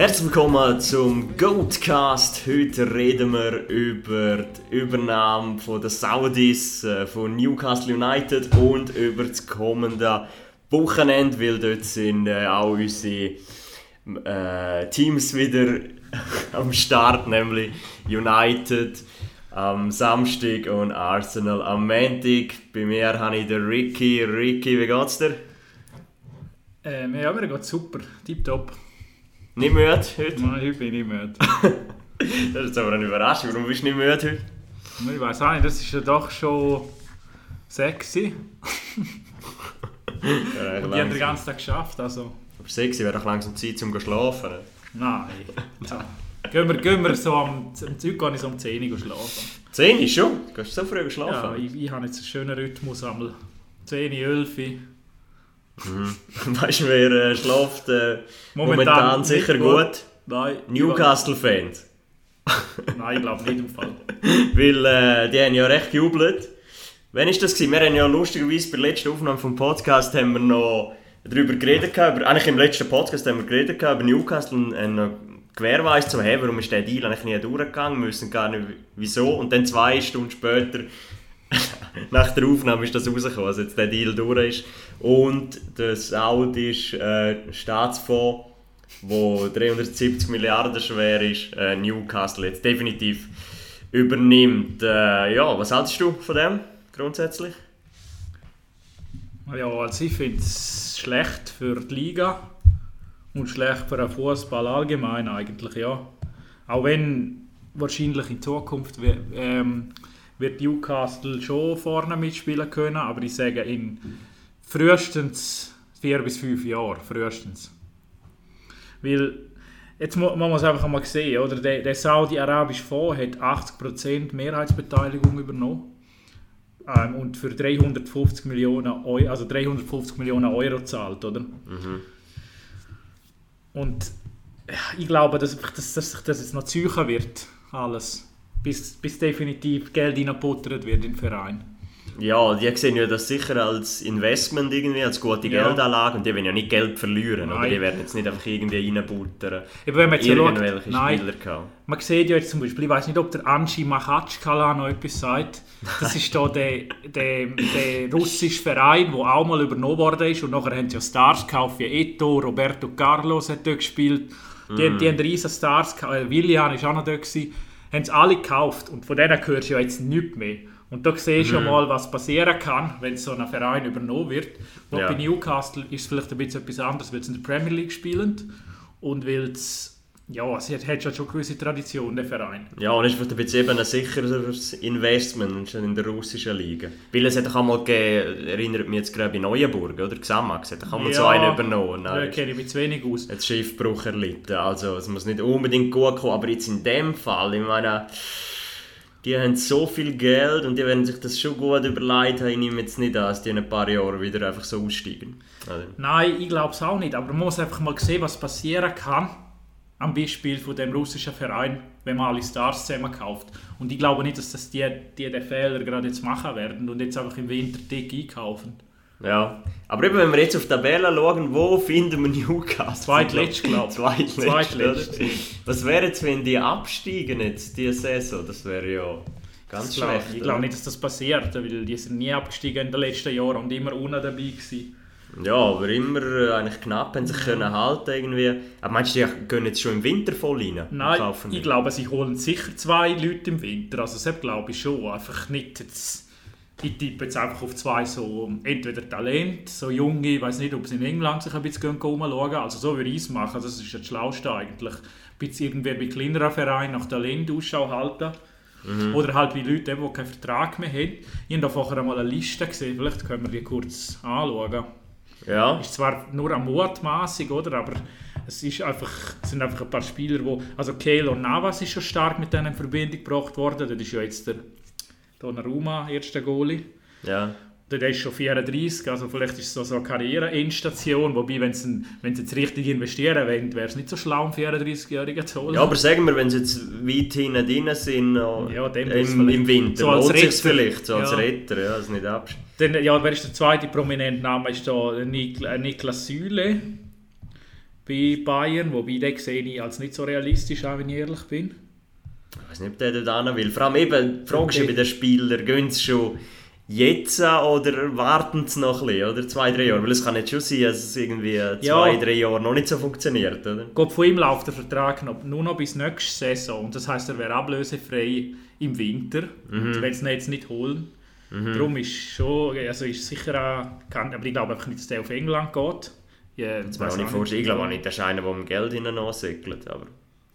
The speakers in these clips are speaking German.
Herzlich willkommen zum Goatcast. Heute reden wir über die Übernahme von der Saudis äh, von Newcastle United und über das kommende Wochenende, weil dort sind äh, auch unsere äh, Teams wieder am Start, nämlich United am Samstag und Arsenal am Montag. Bei mir habe ich den Ricky. Ricky, wie geht's dir? Ähm, ja, mir geht's super, tipptopp. Nicht müde heute? Nein, heute bin ich müde. das ist aber eine Überraschung. Warum bist du nicht müde heute? Ich weiß auch nicht, das ist ja doch schon sexy. Ja, Und die haben den ganzen Tag geschafft, also... Aber sexy wäre doch langsam Zeit zum Schlafen. Nein. Ja. Gehen wir, gehen wir so am, am Zeug gehe ich so um 10 Uhr schlafen. 10 ist schon? Du gehst so früh Ja, schlafen? ich, ich habe jetzt einen schönen Rhythmus, einmal 10, 11. Mhm. weißt du, wer äh, schläft äh, momentan, Momentan sicher nicht gut? gut. Nein. Newcastle-Fans. Nein, ich glaube nicht im Fall. Weil äh, die haben ja recht gejubelt. Wann war das? Gewesen? Wir haben ja lustigerweise bei der letzten Aufnahme vom Podcast haben wir noch darüber geredet. Über, eigentlich im letzten Podcast haben wir geredet über Newcastle und haben noch gewährweist so, hey, warum ist der Deal eigentlich nie durchgegangen? Wir wissen gar nicht wieso. Und dann zwei Stunden später, nach der Aufnahme, ist das rausgekommen, dass jetzt der Deal durch ist. Und der saudische äh, Staatsfonds, der 370 Milliarden schwer ist, äh, Newcastle jetzt definitiv übernimmt. Äh, ja, was hältst du von dem grundsätzlich? Ja, also ich finde es schlecht für die Liga und schlecht für den Fußball allgemein eigentlich, ja. Auch wenn wahrscheinlich in Zukunft ähm, wird Newcastle schon vorne mitspielen können, aber ich sage in frühestens vier bis fünf Jahren, frühestens. Weil, jetzt mu- man muss einfach mal sehen, oder? Der, der Saudi-arabische Fonds hat 80% Mehrheitsbeteiligung übernommen ähm, und für 350 Millionen Euro, also 350 Millionen Euro zahlt, oder? Und ja, ich glaube, dass, dass, dass sich das jetzt noch ziehen wird, alles. Bis, bis definitiv Geld reingebuttert wird in den Verein. Ja, die sehen ja das sicher als Investment irgendwie, als gute Ja. Geldanlage und die wollen ja nicht Geld verlieren, oder? Nein. Die werden jetzt nicht einfach irgendwie reinbuttern. Eben, wenn man jetzt schaut, Irgendwelche nein, Spieler gehabt. man sieht ja jetzt zum Beispiel, ich weiß nicht, ob der Anji Machatschkala noch etwas sagt. Das ist da der, der, der russische Verein, der auch mal übernommen worden ist und nachher haben sie ja Stars gekauft wie Eto, Roberto Carlos hat dort gespielt. Die, die haben riesen Stars, äh, Willian ist auch noch dort gewesen. Haben sie alle gekauft und von denen hörst du ja jetzt nichts mehr. Und da siehst du ja mal, was passieren kann, wenn so ein Verein übernommen wird. Ja. bei Newcastle ist es vielleicht ein bisschen etwas anderes, weil sie in der Premier League spielen und weil es ja, es hat, hat schon eine gewisse Tradition, der Verein. Ja, und ist vielleicht ein bisschen eben ein sicheres Investment in der russischen Liga. Weil es hat doch einmal gegeben, erinnert mich jetzt gerade bei Neuenburg, oder? Xamax hat doch einmal so einen übernommen. Da Nein, kenne ich mich zu wenig aus. hat Schiffbruch erlitten. Also es muss nicht unbedingt gut kommen, aber jetzt in dem Fall, ich meine, die haben so viel Geld und die werden sich das schon gut überlegt haben. Ich nehme jetzt nicht an, dass die in ein paar Jahren wieder einfach so aussteigen. Also, Nein, ich glaube es auch nicht. Aber man muss einfach mal sehen, was passieren kann. Am Beispiel von dem russischen Verein, wenn man alle Stars zusammen kauft. Und ich glaube nicht, dass das die, die den Fehler gerade jetzt machen werden und jetzt einfach im Winter dick einkaufen. ja. Aber eben, wenn wir jetzt auf die Tabelle schauen, wo finden wir Newcastle? Zweitletzt, glaub ich. Zweitletzt. Was wäre jetzt, wenn die absteigen jetzt, diese Saison? Das wäre ja ganz Das glaub, schlecht. ich oder? glaube nicht, dass das passiert, weil die sind nie abgestiegen in den letzten Jahren und immer unten dabei gewesen. Ja, aber immer äh, eigentlich knapp haben sich können halten irgendwie. Aber meinst du, die gehen jetzt schon im Winter voll rein? Nein, ich nicht? glaube, sie holen sicher zwei Leute im Winter. Also das glaube ich schon. Einfach nicht jetzt... Ich tippe jetzt einfach auf zwei so entweder Talent, so junge, ich weiß nicht, ob sie in England sich ein bisschen umschauen Also so würde ich es machen, das ist das Schlauste eigentlich. Ein bisschen irgendwie bei kleineren Vereinen nach Talent Ausschau halten. Oder halt wie Leute, eben, die keinen Vertrag mehr haben. Ich habe da vorher einmal eine Liste gesehen, vielleicht können wir die kurz anschauen Ja, ist zwar nur eine Mutmaßung, oder? Aber es, ist einfach, es sind einfach ein paar Spieler, wo also Keylor Navas ist schon stark mit denen in Verbindung gebracht worden. Das ist ja jetzt der Donnarumma, erster Goalie. ja. Der ist schon 34, also vielleicht ist es so, eine Karriere-Endstation. Wobei, wenn sie, wenn sie jetzt richtig investieren wollen, wäre es nicht so schlau, einen 34-Jährigen zu holen. Ja, aber sagen wir, wenn sie jetzt weit hinten drin sind, Ja, im, im Winter, so als lohnt sich vielleicht, so als Ja. Retter, ja, das nicht absch Dann, ja, wer ist der zweite prominente Name? Ist da Nik äh, Niklas Süle. bei Bayern, wobei den sehe ich als nicht so realistisch an, wenn ich ehrlich bin. Ich weiß nicht, ob der da hin will. Vor allem eben, die Frage ist ja bei den Spielern, gehen sie schon jetzt oder warten sie noch ein bisschen, oder? Zwei, drei Jahre? Weil es kann nicht schon sein, dass es irgendwie zwei, drei Jahre noch nicht so funktioniert, oder? Gut, von ihm läuft der Vertrag noch, nur noch bis nächste Saison. Und das heisst, er wäre ablösefrei im Winter, Mhm. wenn sie ihn jetzt nicht holen. Darum ist schon, also ist sicher auch, kann, aber ich glaube einfach nicht, dass der auf England geht. Ja, Das auch nicht vorstellen. Ich glaube auch nicht, dass einer, der im Geld hinein ansäckelt, aber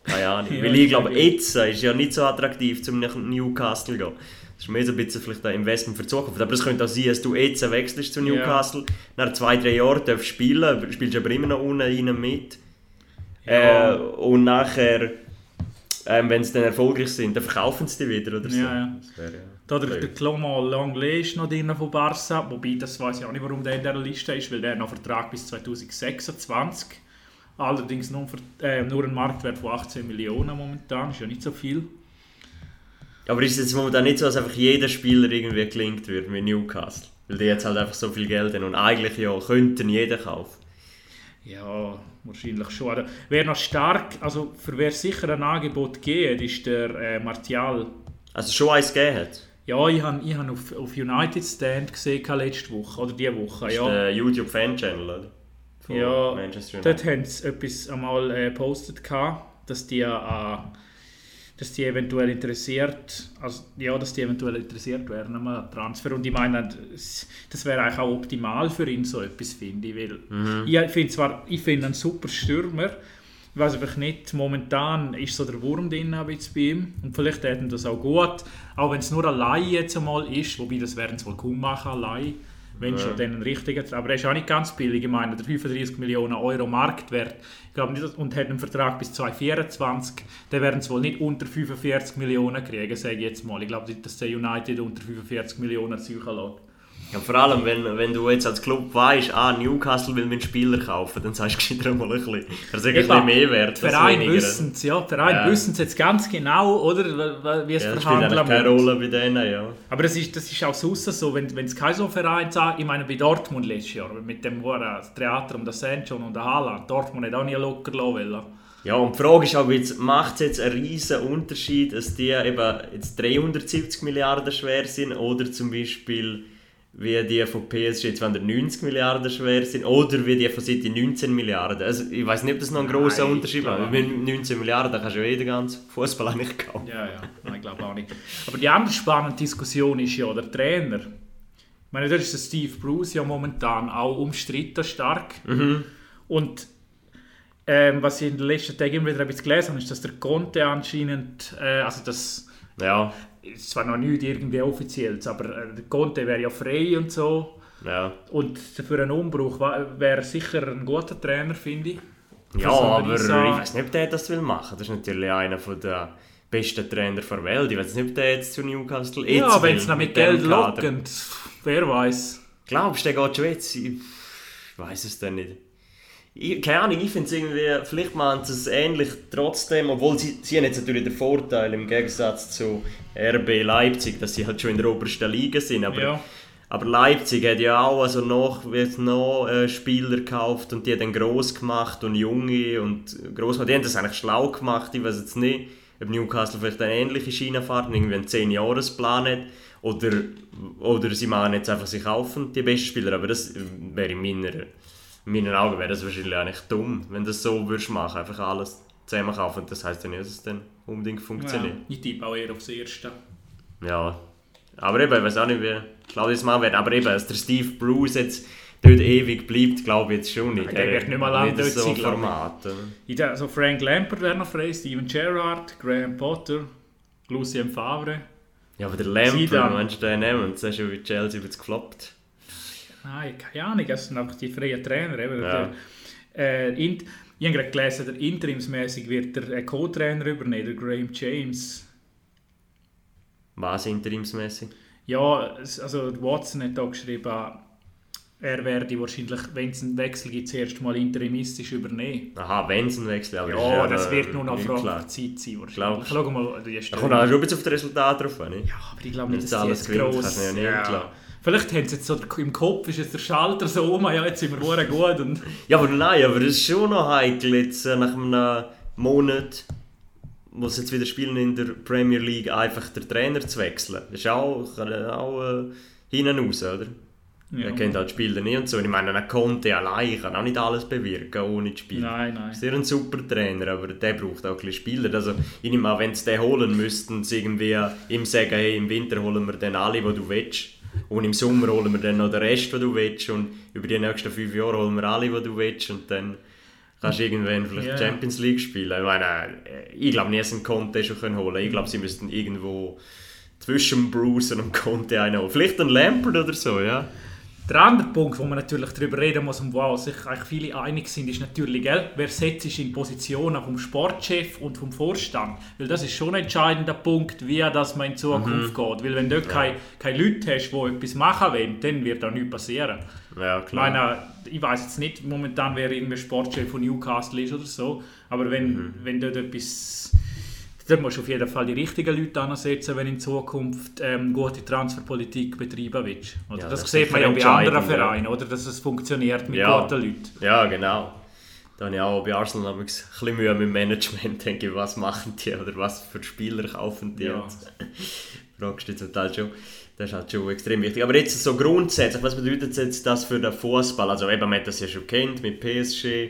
keine Ahnung. Ja, Weil ich glaube, jetzt ist ja nicht so attraktiv, zum nach Newcastle zu gehen. Das ist mehr so ein bisschen vielleicht ein Investment für die Zukunft. Aber es könnte auch sein, dass du jetzt wechselst zu Ja. Newcastle, nach zwei, drei Jahren darfst spielen, spielst aber immer noch unten rein mit. Ja. Äh, und nachher, ähm, wenn sie dann erfolgreich sind, dann verkaufen sie die wieder oder so. Ja, ja. Das wäre ja Da der, Clomal Langley ist noch drin von Barca, wobei das weiß ich auch nicht, warum der in dieser Liste ist, weil der noch Vertrag bis 2026. Allerdings nur, äh, nur ein Marktwert von 18 Millionen momentan, ist ja nicht so viel. Aber ist es jetzt momentan nicht so, dass einfach jeder Spieler irgendwie gelingt wird mit Newcastle? Weil die jetzt halt einfach so viel Geld haben und eigentlich ja könnten jeden kaufen. Ja, wahrscheinlich schon. Also, wer noch stark, also für wer sicher ein Angebot geht, ist der äh, Martial. Also schon eins gegeben hat. Ja, ich habe ich hab auf, auf United Stand gesehen letzte Woche, oder diese Woche, Das ist ja. der YouTube-Fan-Channel, oder? Von Ja, Manchester Dort United. haben sie etwas einmal äh, gepostet, dass die, äh, dass die eventuell interessiert, also, ja, dass die eventuell interessiert wären einem Transfer. Und ich meine, das das wäre eigentlich auch optimal für ihn, so etwas, finde ich. Weil Mhm. ich finde zwar, ich finde einen super Stürmer, ich weiß einfach nicht, momentan ist so der Wurm drin bei ihm. Und vielleicht hätten das auch gut, auch wenn es nur allein jetzt einmal ist, wobei das werden sie wohl kaum machen, allein. Wenn schon dann ein richtiger, aber er ist auch nicht ganz billig. Ich meine, der 35 Millionen Euro Marktwert. Ich glaube nicht, und hat einen Vertrag bis 2024. Dann werden sie wohl nicht unter 45 Millionen kriegen, sage ich jetzt mal. Ich glaube nicht, dass der United unter 45 Millionen suchen lässt. Ja, vor allem, wenn, wenn du jetzt als Club weißt, ah, Newcastle will mir einen Spieler kaufen, dann sagst du gescheiter mal ein bisschen. Er sagt ein bisschen mehr wert. Vereine weniger. wissen es, ja. Die Vereine Ja. wissen es jetzt ganz genau, oder? Wie- es Ja, das spielt verhandeln eigentlich keine. Rolle bei denen, ja. Aber das ist, das ist auch sonst so, wenn wenn es kein so Verein sagt, ich meine bei Dortmund letztes Jahr, mit dem wo das Theater um den Sancho und den Haaland, Dortmund hat auch nie locker lassen. Ja, und die Frage ist auch, macht es jetzt einen riesen Unterschied, dass die eben jetzt 370 Milliarden schwer sind oder zum Beispiel wie die von PSG 290 Milliarden schwer sind oder wie die von City 19 Milliarden. Also ich weiß nicht, ob das noch ein grosser Nein, Unterschied macht. Mit 19 Milliarden kannst du ja eh den ganzen Fußball eigentlich kaufen. Ja, ja, nein, ich glaube auch nicht. Aber die andere spannende Diskussion ist ja der Trainer. Ich meine, da ist der Steve Bruce ja momentan auch umstritten stark. Und ähm, was ich in den letzten Tagen immer wieder ein bisschen gelesen habe, ist, dass der Conte anscheinend, äh, also das Ja, ist zwar noch nicht irgendwie offiziell, aber äh, der Conte wäre ja frei und so. ja. Und für einen Umbruch wäre er sicher ein guter Trainer, finde ich. Ja, aber ich weiß nicht, ob der das will machen. Das ist natürlich einer der besten Trainer der Welt. Ich weiß nicht, ob der jetzt zu Newcastle jetzt Ja, wenn es noch mit Geld locken, wer weiß. Glaubst du, der geht schon jetzt? Ich weiß es dann nicht. Ich, keine Ahnung, ich finde es irgendwie, vielleicht machen sie es ähnlich trotzdem, obwohl sie, sie haben jetzt natürlich den Vorteil im Gegensatz zu RB Leipzig, dass sie halt schon in der obersten Liga sind, aber, Ja. aber Leipzig hat ja auch also noch, wird noch äh, Spieler gekauft und die haben dann gross gemacht und junge und gross gemacht. Die haben das eigentlich schlau gemacht, ich weiß jetzt nicht, ob Newcastle vielleicht eine ähnliche Schiene fährt irgendwie einen 10-Jahres-Plan hat oder, oder sie machen jetzt einfach, sie kaufen die besten Spieler, aber das wäre in meiner, in meinen Augen wäre das wahrscheinlich eigentlich dumm, wenn du das so würdest machen, einfach alles zusammen kaufen. Das heisst ja nicht, dass es dann unbedingt funktioniert. Ja, ich tippe auch eher aufs Erste. Ja. Aber eben, ich weiß auch nicht, wie Claudius Mann wird. Aber eben, dass der Steve Bruce jetzt dort ewig bleibt, glaube ich jetzt schon nicht. Nein, der wird nicht mal lange Nicht dort so sein, glaube ich. Also Frank Lampard wäre noch frei, Steven Gerrard, Graham Potter, Lucien Favre. Ja, aber der Zidane. meinst du den nehmen? Das ist schon wie Chelsea jetzt gefloppt. Nein, keine Ahnung, das sind einfach die freien Trainer. Eben. Ja. Der, äh, ich habe gerade gelesen, der interimsmäßig wird der äh, Co-Trainer übernehmen, der Graham James. Was interimsmäßig? Ja, also Watson hat da geschrieben, er werde wahrscheinlich, wenn es einen Wechsel gibt, zuerst mal interimistisch übernehmen. Aha, wenn es ein Wechsel aber Ja, ist das wird nur noch Frage Zeit sein. Wahrscheinlich. Glaubst du? Schau mal, die Da Stelle. kommt auch schon ein bisschen auf das Resultat drauf nicht? Ja, aber ich glaube nicht, du dass alles jetzt gross... kannst du ja. Vielleicht haben sie jetzt so im Kopf, ist jetzt der Schalter so um, ja, jetzt sind wir sehr gut. Und Ja, aber nein, aber es ist schon noch heikel, jetzt äh, nach einem Monat, wo sie jetzt wieder spielen in der Premier League, einfach den Trainer zu wechseln. Das ist auch, auch äh, hinten raus, oder? ja. Er kennt halt die Spieler nicht und so. Und Ich meine, ein Conte allein kann auch nicht alles bewirken, ohne zu spielen. Nein, nein. Sehr ein super Trainer, aber der braucht auch ein bisschen Spieler. Also, ich nehme an, wenn sie den holen, müssten sie irgendwie ihm sagen, hey, im Winter holen wir dann alle, die du willst. Und im Sommer holen wir dann noch den Rest, den du willst. Und über die nächsten fünf Jahre holen wir alle, die du willst. Und dann kannst du irgendwann vielleicht Ja. Champions League spielen. Ich meine, ich glaube dass sie einen Conte schon können holen. Ich glaube, sie müssten irgendwo zwischen Bruce und Conte einen holen. Vielleicht einen Lampard oder so, ja. Der andere Punkt, wo man natürlich darüber reden muss und wo sich eigentlich viele einig sind, ist natürlich, gell, wer setzt sich in Positionen vom Sportchef und vom Vorstand. Weil das ist schon ein entscheidender Punkt, wie das man in Zukunft geht. Weil wenn du dort keine, keine Leute hast, die etwas machen wollen, dann wird da nichts passieren. Ja, Ich klar. meine, ich weiß jetzt nicht momentan, wer irgendwie Sportchef von Newcastle ist oder so, aber wenn, Mhm. wenn dort etwas... Dann musst du auf jeden Fall die richtigen Leute ansetzen, wenn du in Zukunft ähm, gute Transferpolitik betreiben willst. Oder? Ja, das, das sieht man ja bei anderen. Vereinen, oder? dass es funktioniert mit Ja. guten Leuten. Ja, genau. Da habe ich auch bei Arsenal ein bisschen Mühe mit dem Management. Denke ich, was machen die oder was für Spieler kaufen die? Ja. Fragst du dich total schon. Das ist halt schon extrem wichtig. Aber jetzt so grundsätzlich, was bedeutet jetzt das für den Fußball? Also eben, man hat das ja schon kennt mit PSG,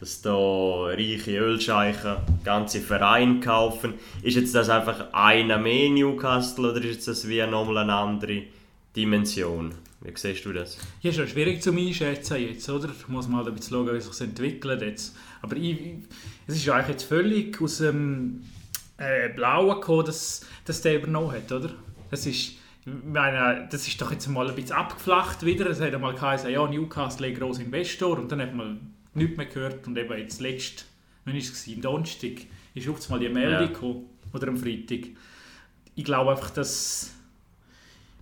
dass da reiche Ölscheichen ganze Vereine kaufen. Ist jetzt das einfach einer mehr Newcastle oder ist das wie nochmal eine andere Dimension? Wie siehst du das? Ja, ist ja schwierig zu einschätzen jetzt, oder? Muss man halt ein bisschen schauen, wie sich entwickelt jetzt. Aber ich, ich, es ist eigentlich jetzt völlig aus dem äh, Blauen gekommen, dass, dass der übernommen hat, oder? Das ist, ich meine, das ist doch jetzt mal ein bisschen abgeflacht wieder. Es hat einmal geheißen, ja, Newcastle ist ein grosser Investor und dann hat man nichts mehr gehört und eben jetzt letzt, wann war es? Am Donnerstag ist auf einmal die Meldung Ja. gekommen, oder am Freitag. Ich glaube einfach, dass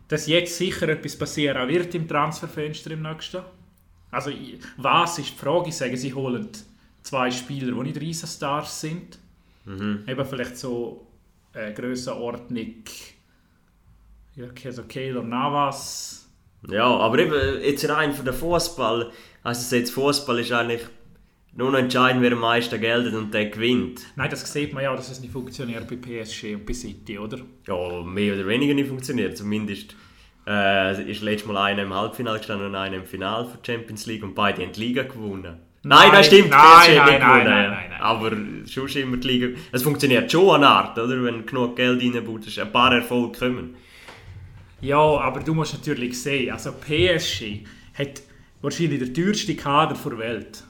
dass jetzt sicher etwas passieren wird im Transferfenster im nächsten. Also was ist die Frage? Ich sage, sie holen zwei Spieler, die nicht Riesenstars sind. Mhm. Eben vielleicht so äh, Grössenordnung ja, okay, also Keylor Navas. Ja, aber eben, jetzt rein für den Fußball, also jetzt Fußball ist eigentlich nur noch entscheidend, wer am meisten Geld und der gewinnt. Nein, das sieht man ja, dass es nicht funktioniert bei PSG und bei City, oder? Ja, mehr oder weniger nicht funktioniert. Zumindest äh, ist letztes Mal einer im Halbfinale gestanden und einer im Finale die Champions League und beide haben die Liga gewonnen. Nein, Nein, das stimmt, nein, PSG nein, nicht nein, gewonnen. nein, nein, nein. Aber schon ist immer die Liga. Es funktioniert schon eine Art, oder? Wenn genug Geld reinbaut, ein paar Erfolge kommen. Ja, aber du musst natürlich sehen, also PSG hat wahrscheinlich den teuersten Kader der Welt.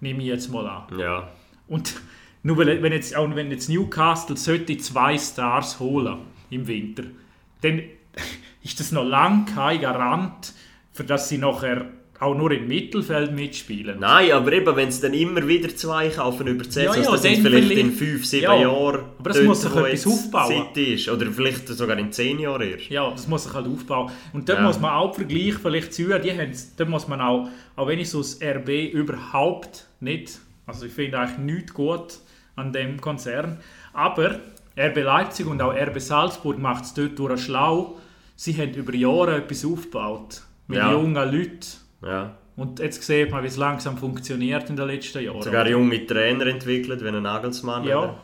Nehme ich jetzt mal an. Ja. Und nur weil, wenn jetzt, auch wenn jetzt Newcastle sollte zwei Stars holen im Winter, dann ist das noch lange kein Garant, für dass sie nachher auch nur im Mittelfeld mitspielen. Nein, aber eben, wenn sie dann immer wieder zwei kaufen über die Saison, Ja, ja, das sind vielleicht vielleicht- in fünf, sieben Ja, Jahren. aber das dort, muss sich etwas aufbauen. Ist. Oder vielleicht sogar in zehn Jahren erst. Ja, das muss sich halt aufbauen. Und dort Ja. muss man auch den Vergleich vielleicht ziehen, die haben, dort muss man auch, auch wenn ich so das RB überhaupt nicht, also ich finde eigentlich nichts gut an dem Konzern, aber RB Leipzig und auch RB Salzburg macht es dort durch schlau. Sie haben über Jahre etwas aufgebaut mit jungen Leuten. Ja. Und jetzt sieht man, wie es langsam funktioniert in den letzten Jahren. Sogar junge Trainer entwickelt, wie ein Nagelsmann. Ja.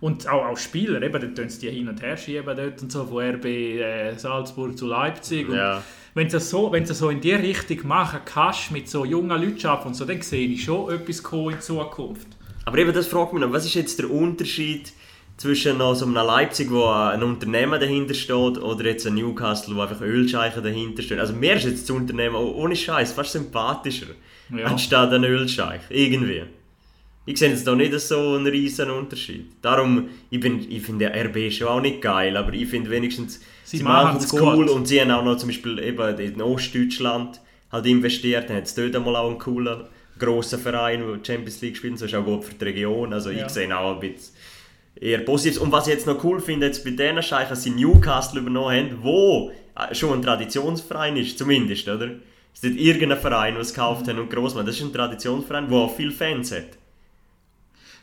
Und auch, auch Spieler, eben, dort tun sie die hin und her schieben dort und so, von RB äh, Salzburg zu Leipzig. Und Ja. wenn du das so, wenn das so in die Richtung machen kannst, mit so jungen Leuten arbeiten und so, dann sehe ich schon etwas in Zukunft. Aber eben, das fragt mich noch, was ist jetzt der Unterschied zwischen noch so einem Leipzig, wo ein Unternehmen dahinter steht, oder jetzt ein Newcastle, wo einfach Ölscheichen dahinter stehen? Also mir ist jetzt das Unternehmen oh- ohne Scheiß fast sympathischer, Ja. anstatt ein Ölscheich. Irgendwie. Ich sehe jetzt da nicht so einen riesen Unterschied. Darum, ich, bin, ich finde RB schon auch nicht geil, aber ich finde wenigstens, Sie sie, machen es gut. cool und sie haben auch noch zum Beispiel eben in Ostdeutschland halt investiert, dann hat es dort einmal auch einen coolen, grossen Verein, der Champions League spielt, das ist auch gut für die Region, also Ja. ich sehe auch ein bisschen eher positiv. Und was ich jetzt noch cool finde, jetzt bei diesen Scheichen, dass sie Newcastle übernommen haben, wo äh, schon ein Traditionsverein ist, zumindest, oder? Es ist nicht irgendein Verein, der es gekauft hat und gross macht. Das ist ein Traditionsverein, der auch viele Fans hat.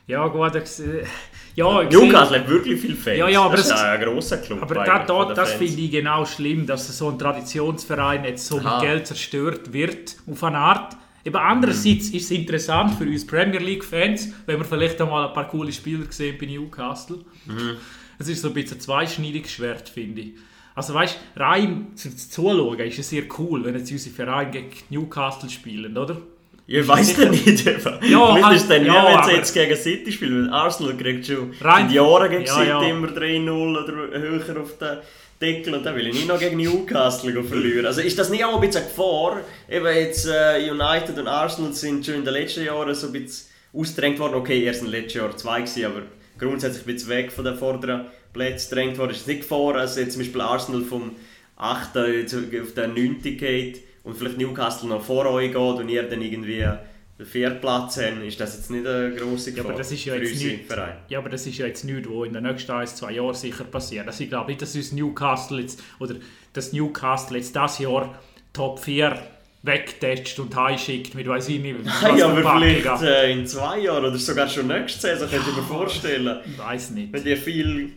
Ja, gut, ich, ja, ich Newcastle hat wirklich viele Fans. Ja, ja, aber das ist ein grosser Club. Aber da, den das finde ich genau schlimm, dass so ein Traditionsverein jetzt so Aha. mit Geld zerstört wird, auf eine Art. Eben andererseits ist es interessant für uns Premier League-Fans, wenn wir vielleicht einmal ein paar coole Spieler gesehen bei Newcastle. Mhm. Es ist so ein bisschen ein zweischneidiges Schwert, finde ich. Also weißt du, rein zum Zuschauen ist es sehr cool, wenn jetzt unsere Vereine gegen Newcastle spielen, oder? Ich weiß ja nicht. eben. Vielleicht halt- ist es dann ja, ja, wenn sie jetzt gegen City spielen. Weil Arsenal kriegt schon Rein- seit Jahren gegen Ja, City ja. immer 3-0 oder höher auf den Deckel. Und dann will ich nicht noch gegen Newcastle verlieren. Also ist das nicht auch ein bisschen eine Gefahr? Eben jetzt äh, United und Arsenal sind schon in den letzten Jahren so ein bisschen ausgedrängt worden. Okay, erst im letzten Jahr zwei gewesen, aber grundsätzlich ein bisschen weg von den vorderen Plätzen gedrängt worden. Ist es nicht Gefahr, als jetzt zum Beispiel Arsenal vom 8. zu- auf den 9. geht und vielleicht Newcastle noch vor euch geht und ihr dann irgendwie den vierten Platz habt, ist das jetzt nicht eine grosse Gefahr aber das ist ja für jetzt nicht- Vereine? Ja, aber das ist ja jetzt nichts, was in den nächsten ein, zwei Jahren sicher passiert. Also ich glaube nicht, dass uns Newcastle jetzt, oder dass Newcastle jetzt das Jahr Top 4 wegtestet und heimschickt mit weiss ich nicht, was für aber vielleicht äh, in zwei Jahren oder sogar schon nächste Saison, könnte ich mir vorstellen. Ich weiß nicht. Wenn die viel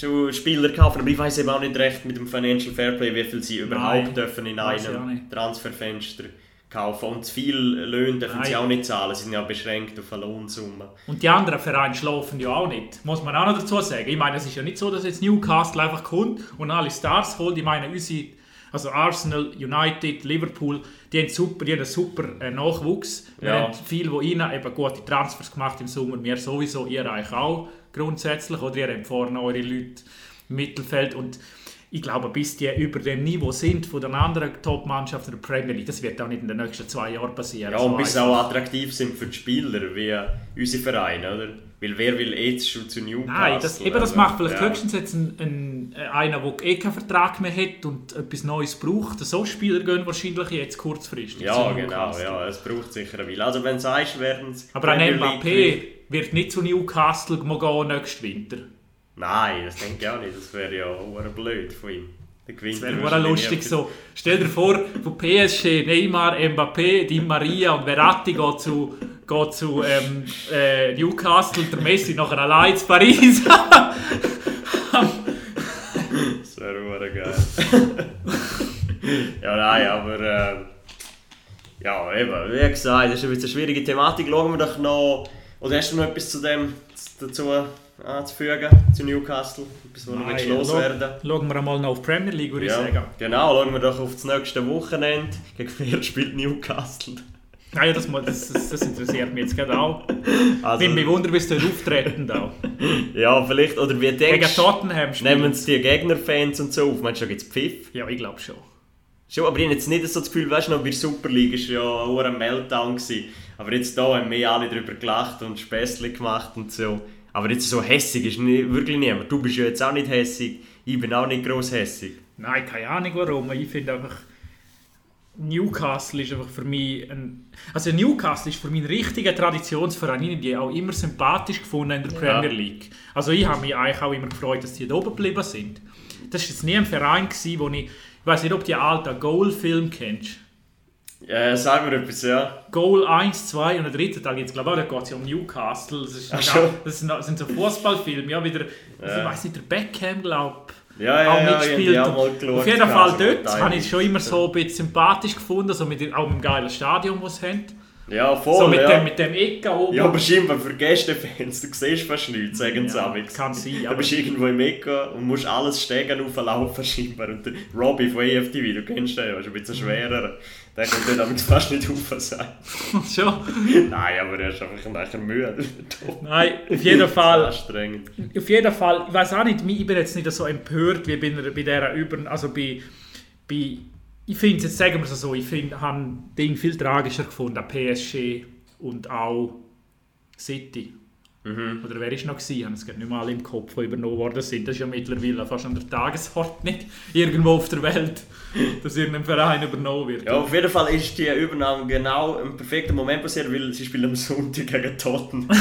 schon Spieler kaufen, aber ich weiß eben auch nicht recht mit dem Financial Fairplay, wie viel sie überhaupt Nein, dürfen in einem. Transferfenster kaufen. Und zu viel Löhne dürfen sie Nein. auch nicht zahlen, sie sind ja beschränkt auf eine Lohnsumme. Und die anderen Vereine schlafen ja auch nicht. Muss man auch noch dazu sagen. Ich meine, es ist ja nicht so, dass jetzt Newcastle einfach kommt und alle Stars holt. Ich meine, unsere, also Arsenal, United, Liverpool, die haben, super, die haben einen super äh, Nachwuchs. Wir Ja. haben viel, wo ihnen eben gute Transfers gemacht im Sommer. Wir sowieso, ihr eigentlich auch grundsätzlich. Oder ihr habt vorne eure Leute im Mittelfeld. Und ich glaube, bis die über dem Niveau sind von den anderen Top-Mannschaften der Premier League, das wird auch nicht in den nächsten zwei Jahren passieren. Ja, So und bis sie auch attraktiv sind für die Spieler, wie unsere Vereine, oder? Weil wer will jetzt schon zu Newcastle? Nein, das, eben, das Also, macht vielleicht ja. höchstens jetzt ein, ein, einer, der eh keinen Vertrag mehr hat und etwas Neues braucht. So Spieler gehen wahrscheinlich jetzt kurzfristig. Ja, genau, ja, es braucht sicher eine Weile. Also wenn du sagst, werden es... Aber ein Mbappé wird nicht zu Newcastle gehen nächsten Winter. Nein, das denke ich auch nicht. Das wäre ja auch blöd von ihm. Das wäre lustig so. Stell dir vor, von PSG, Neymar, Mbappé, Di Maria und Verratti geht zu, geht zu ähm, äh, Newcastle, der Messi nachher allein zu Paris. Das wäre geil. ja, nein, aber... Äh, ja, eben, wie gesagt, das ist eine schwierige Thematik. Schauen wir doch noch... Oder hast du noch etwas zu dem dazu anzufügen, zu Newcastle? Etwas, was noch loswerden Schauen wir einmal noch auf die Premier League, würde ich sagen. ja, genau, schauen wir doch auf das nächste Wochenende. Gegen wer spielt Newcastle? Nein, das, das, das, das interessiert mich jetzt gerade auch. Also, Ich bin bewundert, wie sie dort auftreten. Da. ja, vielleicht, oder wie Gegen denkst du, Tottenham spielen. nehmen es die Gegnerfans und so auf? Meinst du, da gibt es Pfiff? Ja, ich glaube schon. Schon, aber ich habe jetzt nicht so das Gefühl, weißt du noch, bei der Super League war ja auch ein Meltdown. Gewesen. Aber jetzt hier haben wir alle darüber gelacht und Späßchen gemacht und so. Aber jetzt so hässig ist nicht, wirklich niemand. Du bist ja jetzt auch nicht hässig, ich bin auch nicht gross hässig. Nein, keine Ahnung warum. Ich finde einfach, Newcastle ist einfach für mich ein... Also Newcastle ist für mich ein richtiger Traditionsverein. Ich habe die auch immer sympathisch gefunden in der Ja. Premier League. Also ich habe mich eigentlich auch immer gefreut, dass die da oben geblieben sind. Das war jetzt nie ein Verein, gewesen, wo ich... Ich weiß nicht, ob du den alten Goal-Film kennst. Ja, sag mir etwas, ja. Goal 1, 2 und der dritte Teil jetzt glaube ich auch, da geht es ja um Newcastle. Das, ist Ach schon. das sind, das sind so Fußballfilme, ja, wieder, Ja. ich weiß nicht, der Beckham, glaube Ja, ja, auch ja, ich mitgespielt. auch mal Auf jeden Fall dort habe ich es schon immer so ein bisschen sympathisch gefunden, so mit, auch mit dem geilen Stadion, das sie haben. Ja, voll, so mit ja. dem, mit dem Ecke oben. Ja, aber scheinbar für Gästefans, du siehst fast nichts, sagen sie Ja, amigs. kann sein, Du bist irgendwo im Ecke und musst alles Stegen auflaufen scheinbar. Und der Robbie von EFTV, du kennst den, der ist ein bisschen schwerer. Der kommt dort amigs fast nicht rauf sein. schon. Nein, aber er ist einfach nachher müde. Nein, auf jeden Fall. Anstrengend. Auf jeden Fall, ich weiß auch nicht, ich bin jetzt nicht so empört wie bei, bei dieser Über... Also bei... bei ich finde jetzt, sagen wir es so, ich finde, habe Ding viel tragischer gefunden, PSG und auch City. Mhm. Oder wer ist noch gewesen? Ich habe es nicht mal alle im Kopf, die übernommen worden sind. Das ist ja mittlerweile fast an der Tagesordnung irgendwo auf der Welt, dass irgendein Verein übernommen wird. Ja, auf jeden Fall ist die Übernahme genau im perfekten Moment passiert, weil sie spielen am Sonntag gegen Tottenham.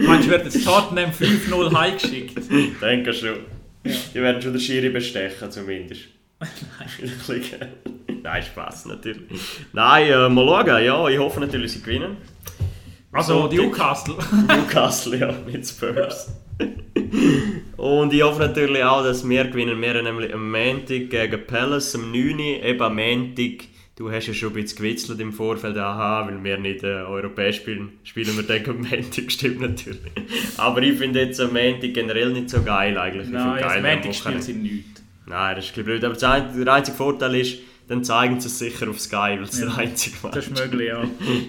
Meinst du, wird jetzt Tottenham 5-0 heimgeschickt? Denke schon. Die werden schon den Schiri bestechen, zumindest. Nein. Nein, Spaß natürlich. Nein, äh, mal schauen. Ja, ich hoffe natürlich, sie gewinnen. Also Sonntag. Newcastle. Newcastle, ja, mit Spurs. Und ich hoffe natürlich auch, dass wir gewinnen. Wir haben nämlich am Montag gegen Palace am 9. Uhr, eben am Montag. Du hast ja schon ein bisschen gewitzelt im Vorfeld, aha, weil wir nicht äh, europäisch spielen, spielen wir dann am Montag, stimmt natürlich. Aber ich finde jetzt am Montag generell nicht so geil eigentlich. Ich Nein, geil am Montagspiel Wochenende. sind nichts. Nein, das ist ein bisschen blöd. Aber der einzige Vorteil ist, dann zeigen sie es sicher auf Sky, weil es Ja, der einzige Das ist Match möglich, ja.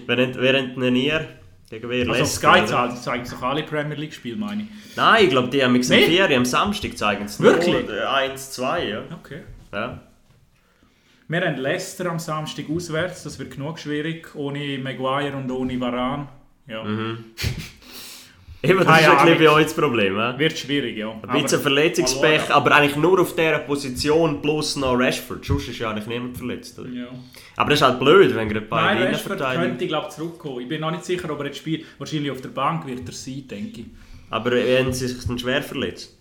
Während, während ihr gegen wer Also auf Sky zahlt, zeigen doch alle Premier League Spiele, meine ich. Nein, ich glaube, die haben am Nee? Ferien, am Samstag zeigen es Wirklich? Nur, äh, 1, 2, ja. Okay. ja. Wir haben Leicester am Samstag auswärts, das wird genug schwierig, ohne Maguire und ohne Varane. Ja, Eben, das ist ein bisschen bei euch das Problem. He? wird schwierig, ja. Ein bisschen Verletzungspech, aber eigentlich nur auf dieser Position plus noch Rashford. Sonst ist ja eigentlich niemand verletzt. Oder? Ja. Aber das ist halt blöd, wenn gerade beide Nein, Rashford könnte, glaube ich, zurückkommen. Ich bin noch nicht sicher, ob er jetzt spielt. Wahrscheinlich auf der Bank wird er sein, denke ich. Aber wenn sie sich dann schwer verletzt.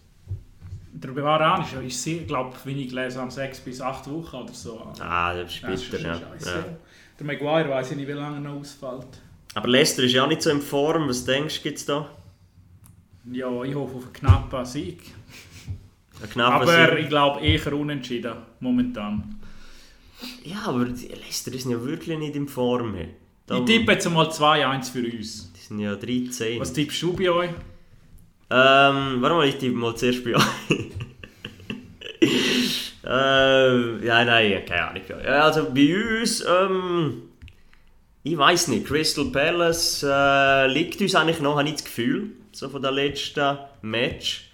Der Varane ist, ist glaube ich, wie ich gelesen habe, sechs bis acht Wochen oder so. Ah, das ist ist bitter, ja. scheiße. ja. Der Maguire weiß ich nicht, wie lange er noch ausfällt. Aber Leicester ist ja nicht so in Form. Was denkst du, gibt es da? Ja, ich hoffe auf einen knappen Sieg. Ein knapper Aber Sieg? ich glaube eher unentschieden, momentan. Ja, aber die Leicester sind ja wirklich nicht in Form. Hey. Da- Ich tippe jetzt mal 2-1 für uns. Die sind ja 13. Was tippst du bei euch? Ähm, warte mal, ich tippe mal zuerst bei euch. äh, ja, nein, keine Ahnung. Also bei uns, ähm, ich weiß nicht, Crystal Palace äh, liegt uns eigentlich noch, habe ich das Gefühl, so von der letzten Match.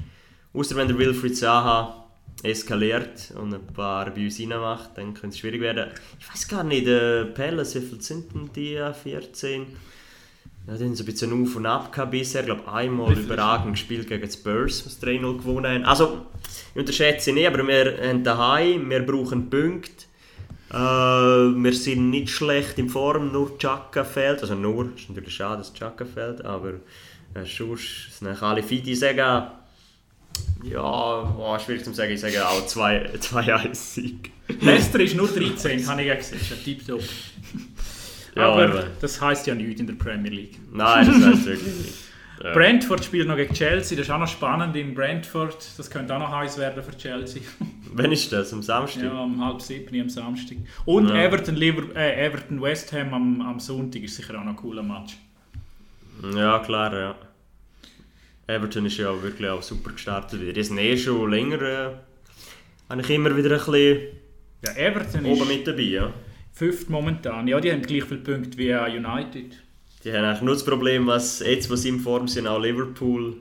Außer wenn der Wilfried Zaha eskaliert und ein paar bei uns reinmacht, dann könnte es schwierig werden. Ich weiß gar nicht, äh, Palace, wie viel sind denn die? äh, 14? Ja, die haben so ein bisschen auf und ab gehabt bisher. Ich glaube, einmal überragend gespielt gegen die Spurs, was 3-0 gewonnen haben. Also, ich unterschätze nicht, aber wir haben daheim, wir brauchen Punkte. Äh, wir sind nicht schlecht in Form, nur Chaka fehlt. Also nur, ist natürlich schade, dass Chaka fehlt, aber äh, sonst sind alle fit. Ich sage, ja, oh, schwierig zu sagen, ich sage auch 2-1-Sieg. Leicester ist nur 13, habe ich ja gesehen. Das ist tipptopp. Ja, Aber eben. das heisst ja nichts in der Premier League. Nein, das heißt wirklich nicht. Ja. Brentford spielt noch gegen Chelsea, das ist auch noch spannend in Brentford. Das könnte auch noch heiß werden für Chelsea. Wann ist das? Am Samstag? ja, um halb sieben am Samstag. Und Ja. Everton, Liver äh, Everton West Ham am, am Sonntag ist sicher auch noch ein cooler Match. Ja, klar, ja. Everton ist ja wirklich auch super gestartet wieder. Die sind eh schon länger äh, eigentlich immer wieder ein bisschen Ja, Everton oben mit dabei. Ja. fünft momentan. Ja, die haben gleich viele Punkte wie äh, United. Die haben eigentlich nur das Problem, dass jetzt, wo sie in Form sind, auch Liverpool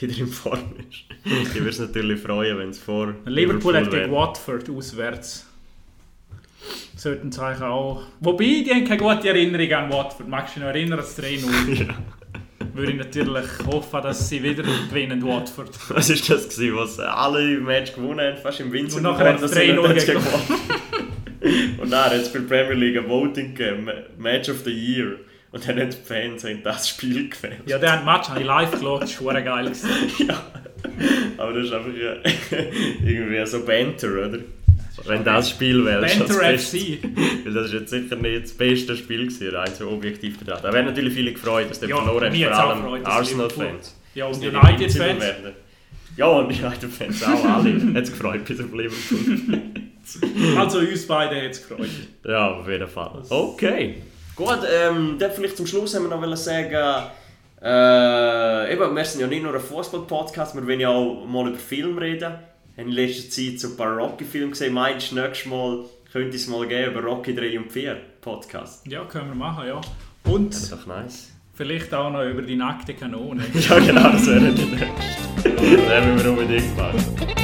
wieder in Form ist. Die würde es natürlich freuen, wenn es vor Liverpool hat gegen Watford auswärts. Sollten sie eigentlich auch. Wobei, die haben keine gute Erinnerung an Watford. Magst du dich noch erinnern, das 3-0? Ja. Würde ich natürlich hoffen, dass sie wieder gewinnen, Watford. Was ist das gewesen, was alle Match gewonnen haben, fast im Winter? Und nachher hat es 3-0 gegen Und dann hat es für die Premier League ein Voting gegeben, Match of the Year. Und dann haben die Fans haben das Spiel gewählt. Ja, den Match habe ich live geschaut, das war geil. Ja, aber das ist einfach äh, irgendwie so Banter, oder? Wenn das Spiel wählst. Banter als FC. Weil das ist jetzt sicher nicht das beste Spiel gewesen, rein so objektiv betrachtet. Da werden natürlich viele gefreut, dass die Ja, verloren mich vor allem Arsenal-Fans. Ja, und United-Fans. Ja, und United-Fans auch, alle. Hat es gefreut bis auf Liverpool. Also uns beide hat es gefreut. Ja, auf jeden Fall. Okay. Gut, ähm, dann vielleicht zum Schluss haben wir noch sagen, äh, eben, wir sind ja nicht nur ein Fußball-Podcast, wir wollen ja auch mal über Film reden. Wir haben in letzter Zeit so ein paar Rocky-Filme gesehen. Meinst du, nächstes Mal könnte es mal geben über Rocky 3 und 4 Podcast? Ja, können wir machen, ja. Und Das ist doch nice. vielleicht auch noch über die nackte Kanone. ja, genau, das wäre der nächste. Das werden wir unbedingt machen.